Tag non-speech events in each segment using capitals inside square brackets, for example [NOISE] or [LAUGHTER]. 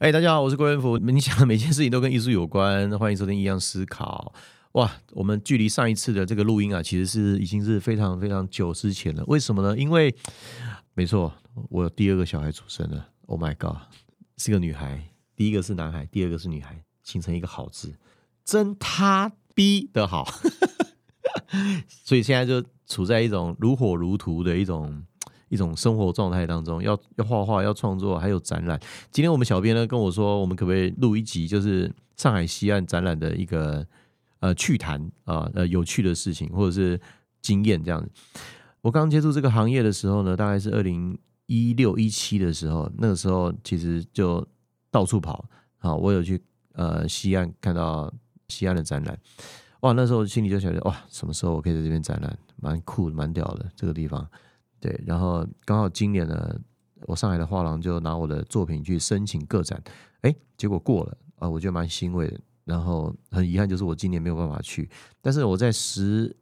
哎，大家好，我是郭元福。你想的每件事情都跟艺术有关，欢迎收听《一样思考》。哇，我们距离上一次的这个录音啊，其实是已经是非常非常久之前了。为什么呢？因为没错，我第二个小孩出生了。Oh my god，是个女孩。第一个是男孩，第二个是女孩，形成一个好字，真他逼的好。[LAUGHS] 所以现在就处在一种如火如荼的一种。一种生活状态当中，要要画画，要创作，还有展览。今天我们小编呢跟我说，我们可不可以录一集，就是上海西岸展览的一个呃趣谈啊，呃有趣的事情或者是经验这样子。我刚接触这个行业的时候呢，大概是二零一六一七的时候，那个时候其实就到处跑啊，我有去呃西岸看到西岸的展览，哇，那时候心里就想着哇，什么时候我可以在这边展览，蛮酷的蛮屌的这个地方。对，然后刚好今年呢，我上海的画廊就拿我的作品去申请个展，哎，结果过了啊，我觉得蛮欣慰的。然后很遗憾就是我今年没有办法去，但是我在十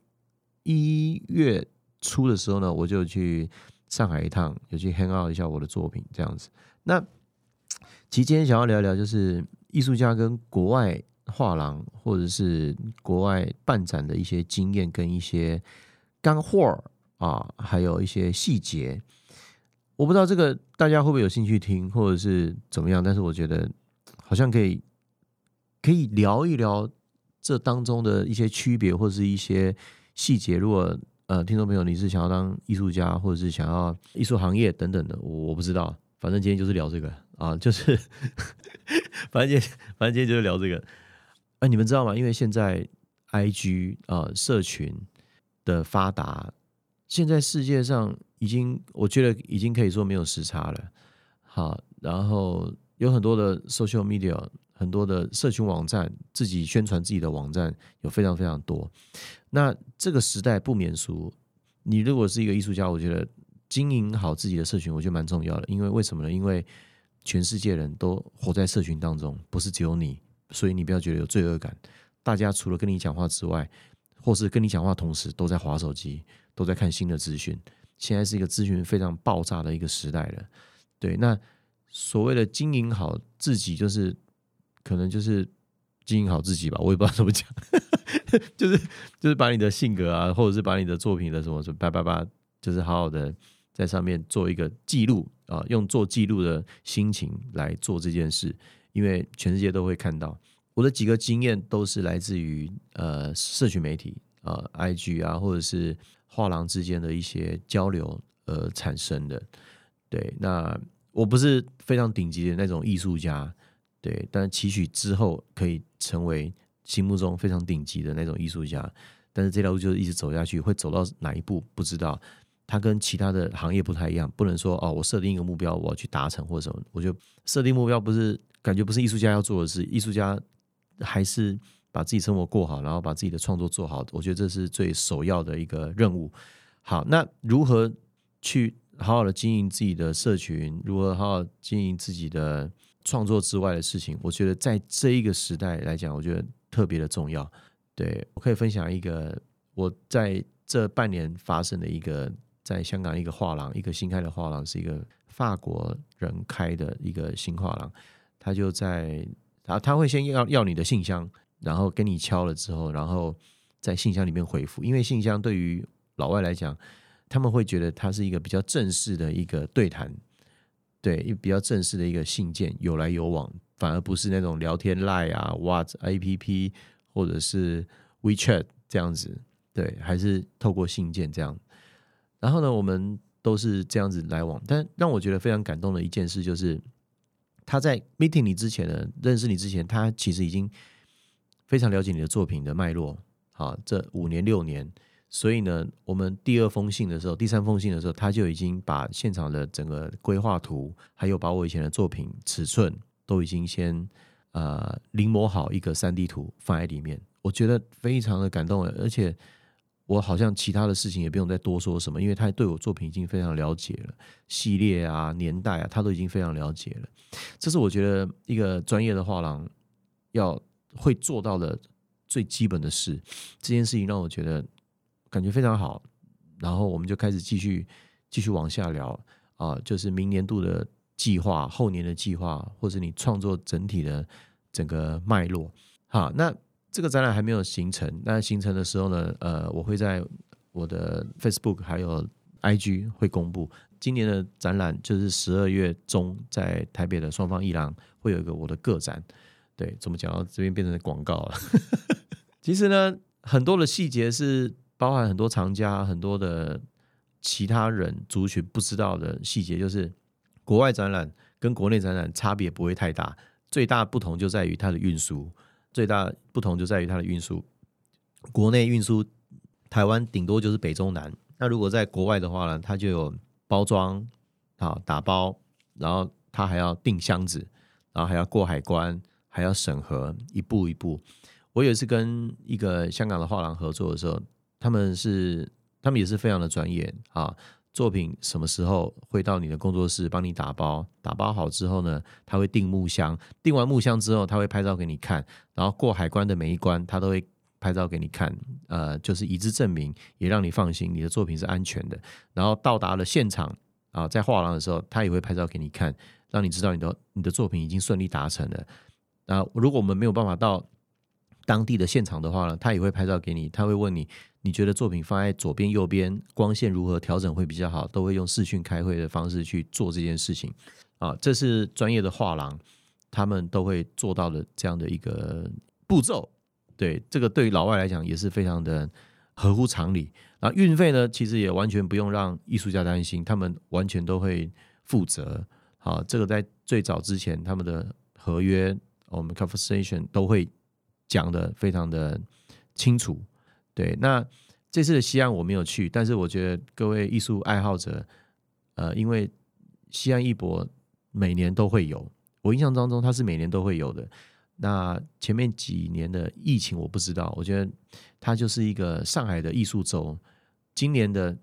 一月初的时候呢，我就去上海一趟，有去 hang out 一下我的作品这样子。那其实今天想要聊一聊，就是艺术家跟国外画廊或者是国外办展的一些经验跟一些干货。啊，还有一些细节，我不知道这个大家会不会有兴趣听，或者是怎么样？但是我觉得好像可以可以聊一聊这当中的一些区别，或者是一些细节。如果呃，听众朋友你是想要当艺术家，或者是想要艺术行业等等的，我不知道。反正今天就是聊这个啊，就是 [LAUGHS] 反正今天反正今天就是聊这个。哎，你们知道吗？因为现在 I G 啊，社群的发达。现在世界上已经，我觉得已经可以说没有时差了。好，然后有很多的 social media，很多的社群网站，自己宣传自己的网站有非常非常多。那这个时代不免俗，你如果是一个艺术家，我觉得经营好自己的社群，我觉得蛮重要的。因为为什么呢？因为全世界人都活在社群当中，不是只有你，所以你不要觉得有罪恶感。大家除了跟你讲话之外，或是跟你讲话同时都在划手机。都在看新的资讯，现在是一个资讯非常爆炸的一个时代了。对，那所谓的经营好自己，就是可能就是经营好自己吧，我也不知道怎么讲，[LAUGHS] 就是就是把你的性格啊，或者是把你的作品的什么什么叭叭叭，就是好好的在上面做一个记录啊，用做记录的心情来做这件事，因为全世界都会看到。我的几个经验都是来自于呃社群媒体啊，IG 啊，或者是。画廊之间的一些交流而产生的，对，那我不是非常顶级的那种艺术家，对，但期许之后可以成为心目中非常顶级的那种艺术家，但是这条路就是一直走下去，会走到哪一步不知道。它跟其他的行业不太一样，不能说哦，我设定一个目标，我要去达成或者什么。我觉得设定目标不是感觉不是艺术家要做的事，艺术家还是。把自己生活过好，然后把自己的创作做好，我觉得这是最首要的一个任务。好，那如何去好好的经营自己的社群？如何好好经营自己的创作之外的事情？我觉得在这一个时代来讲，我觉得特别的重要。对我可以分享一个我在这半年发生的一个在香港一个画廊，一个新开的画廊，是一个法国人开的一个新画廊。他就在然后他会先要要你的信箱。然后跟你敲了之后，然后在信箱里面回复，因为信箱对于老外来讲，他们会觉得它是一个比较正式的一个对谈，对，比较正式的一个信件，有来有往，反而不是那种聊天 lie 啊、What A P P 或者是 WeChat 这样子，对，还是透过信件这样。然后呢，我们都是这样子来往，但让我觉得非常感动的一件事就是，他在 meeting 你之前呢，认识你之前，他其实已经。非常了解你的作品的脉络，好，这五年六年，所以呢，我们第二封信的时候，第三封信的时候，他就已经把现场的整个规划图，还有把我以前的作品尺寸都已经先呃临摹好一个三 D 图放在里面，我觉得非常的感动，而且我好像其他的事情也不用再多说什么，因为他对我作品已经非常了解了，系列啊、年代啊，他都已经非常了解了，这是我觉得一个专业的画廊要。会做到的最基本的事，这件事情让我觉得感觉非常好。然后我们就开始继续继续往下聊啊，就是明年度的计划、后年的计划，或者你创作整体的整个脉络。好，那这个展览还没有形成，那形成的时候呢，呃，我会在我的 Facebook 还有 IG 会公布。今年的展览就是十二月中在台北的双方艺廊会有一个我的个展。对，怎么讲到这边变成广告了？[LAUGHS] 其实呢，很多的细节是包含很多藏家、很多的其他人族群不知道的细节，就是国外展览跟国内展览差别不会太大，最大不同就在于它的运输，最大不同就在于它的运输。国内运输台湾顶多就是北中南，那如果在国外的话呢，它就有。包装啊，打包，然后它还要订箱子，然后还要过海关，还要审核，一步一步。我有一次跟一个香港的画廊合作的时候，他们是他们也是非常的专业啊。作品什么时候会到你的工作室帮你打包？打包好之后呢，他会订木箱，订完木箱之后，他会拍照给你看，然后过海关的每一关，他都会拍照给你看，呃，就是以资证明，也让你放心，你的作品是安全的。然后到达了现场啊，在画廊的时候，他也会拍照给你看，让你知道你的你的作品已经顺利达成了。那如果我们没有办法到当地的现场的话呢，他也会拍照给你，他会问你。你觉得作品放在左边、右边光线如何调整会比较好？都会用视讯开会的方式去做这件事情啊，这是专业的画廊他们都会做到的这样的一个步骤。对这个对于老外来讲也是非常的合乎常理。啊，运费呢，其实也完全不用让艺术家担心，他们完全都会负责。好，这个在最早之前他们的合约，我们 conversation 都会讲的非常的清楚。对，那这次的西安我没有去，但是我觉得各位艺术爱好者，呃，因为西安艺博每年都会有，我印象当中它是每年都会有的。那前面几年的疫情我不知道，我觉得它就是一个上海的艺术周。今年的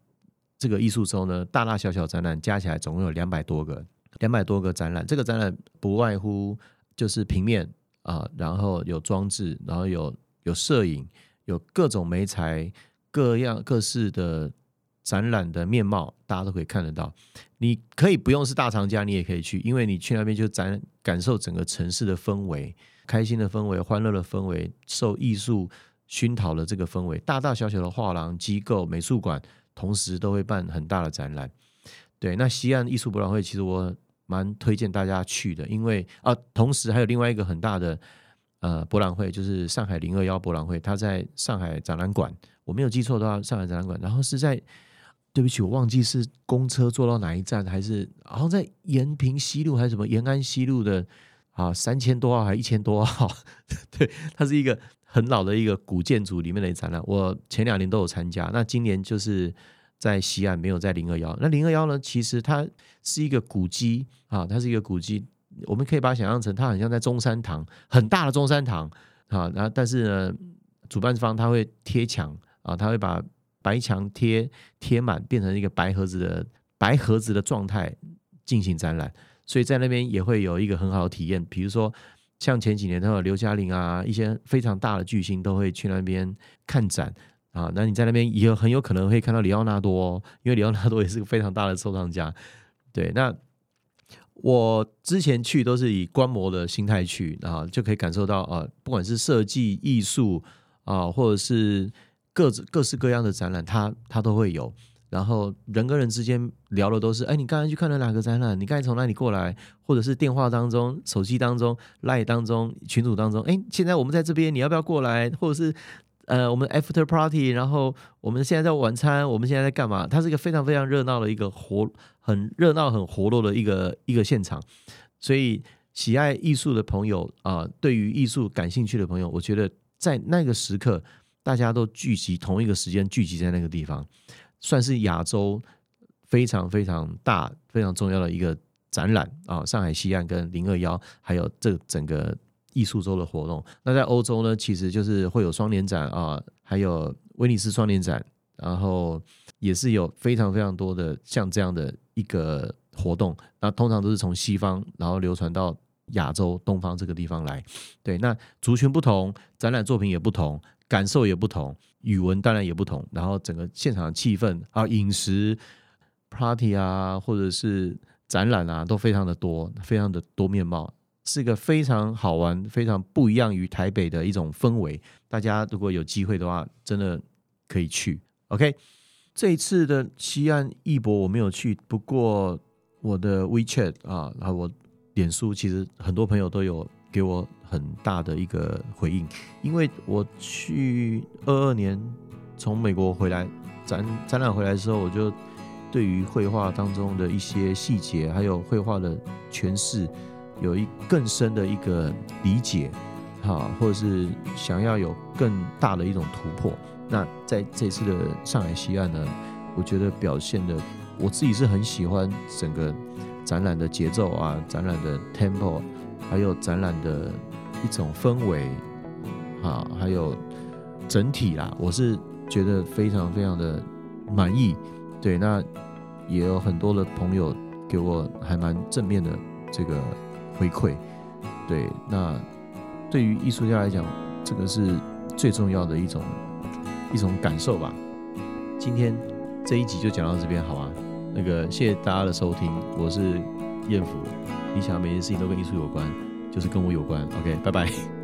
这个艺术周呢，大大小小展览加起来总共有两百多个，两百多个展览。这个展览不外乎就是平面啊，然后有装置，然后有有摄影。有各种媒材、各样各式的展览的面貌，大家都可以看得到。你可以不用是大藏家，你也可以去，因为你去那边就展感受整个城市的氛围、开心的氛围、欢乐的氛围、受艺术熏陶的这个氛围。大大小小的画廊、机构、美术馆，同时都会办很大的展览。对，那西岸艺术博览会其实我蛮推荐大家去的，因为啊，同时还有另外一个很大的。呃，博览会就是上海零二幺博览会，它在上海展览馆，我没有记错的话，上海展览馆。然后是在，对不起，我忘记是公车坐到哪一站，还是好像在延平西路还是什么延安西路的啊，三千多号还一千多号？[LAUGHS] 对，它是一个很老的一个古建筑里面的展览。我前两年都有参加，那今年就是在西岸，没有在零二幺。那零二幺呢，其实它是一个古迹啊，它是一个古迹。我们可以把它想象成，它很像在中山堂，很大的中山堂啊。然后，但是呢，主办方他会贴墙啊，他会把白墙贴贴满，变成一个白盒子的白盒子的状态进行展览。所以在那边也会有一个很好的体验。比如说，像前几年他有刘嘉玲啊，一些非常大的巨星都会去那边看展啊。那你在那边也很有可能会看到里奥纳多，哦因为里奥纳多也是个非常大的收藏家。对，那。我之前去都是以观摩的心态去啊，就可以感受到啊，不管是设计艺术啊，或者是各各式各样的展览，它它都会有。然后人跟人之间聊的都是，哎，你刚才去看了哪个展览？你刚才从哪里过来？或者是电话当中、手机当中、Line 当中、群组当中，哎，现在我们在这边，你要不要过来？或者是呃，我们 After Party，然后我们现在在晚餐，我们现在在干嘛？它是一个非常非常热闹的一个活。很热闹、很活络的一个一个现场，所以喜爱艺术的朋友啊，对于艺术感兴趣的朋友，我觉得在那个时刻，大家都聚集同一个时间，聚集在那个地方，算是亚洲非常非常大、非常重要的一个展览啊！上海西岸跟零二幺，还有这整个艺术周的活动。那在欧洲呢，其实就是会有双年展啊，还有威尼斯双年展，然后也是有非常非常多的像这样的。一个活动，那通常都是从西方，然后流传到亚洲东方这个地方来。对，那族群不同，展览作品也不同，感受也不同，语文当然也不同。然后整个现场的气氛啊，饮食 party 啊，或者是展览啊都非常的多，非常的多面貌，是一个非常好玩、非常不一样于台北的一种氛围。大家如果有机会的话，真的可以去。OK，这一次的西岸艺博我没有去，不过我的 WeChat 啊，然后我脸书其实很多朋友都有给我很大的一个回应，因为我去二二年从美国回来展展览回来的时候，我就对于绘画当中的一些细节，还有绘画的诠释，有一更深的一个理解，哈，或者是想要有更大的一种突破。那在这次的上海西岸呢，我觉得表现的我自己是很喜欢整个展览的节奏啊，展览的 tempo，还有展览的一种氛围，啊，还有整体啦，我是觉得非常非常的满意。对，那也有很多的朋友给我还蛮正面的这个回馈。对，那对于艺术家来讲，这个是最重要的一种。一种感受吧。今天这一集就讲到这边，好吗？那个谢谢大家的收听，我是燕福。你想每件事情都跟艺术有关，就是跟我有关。OK，拜拜。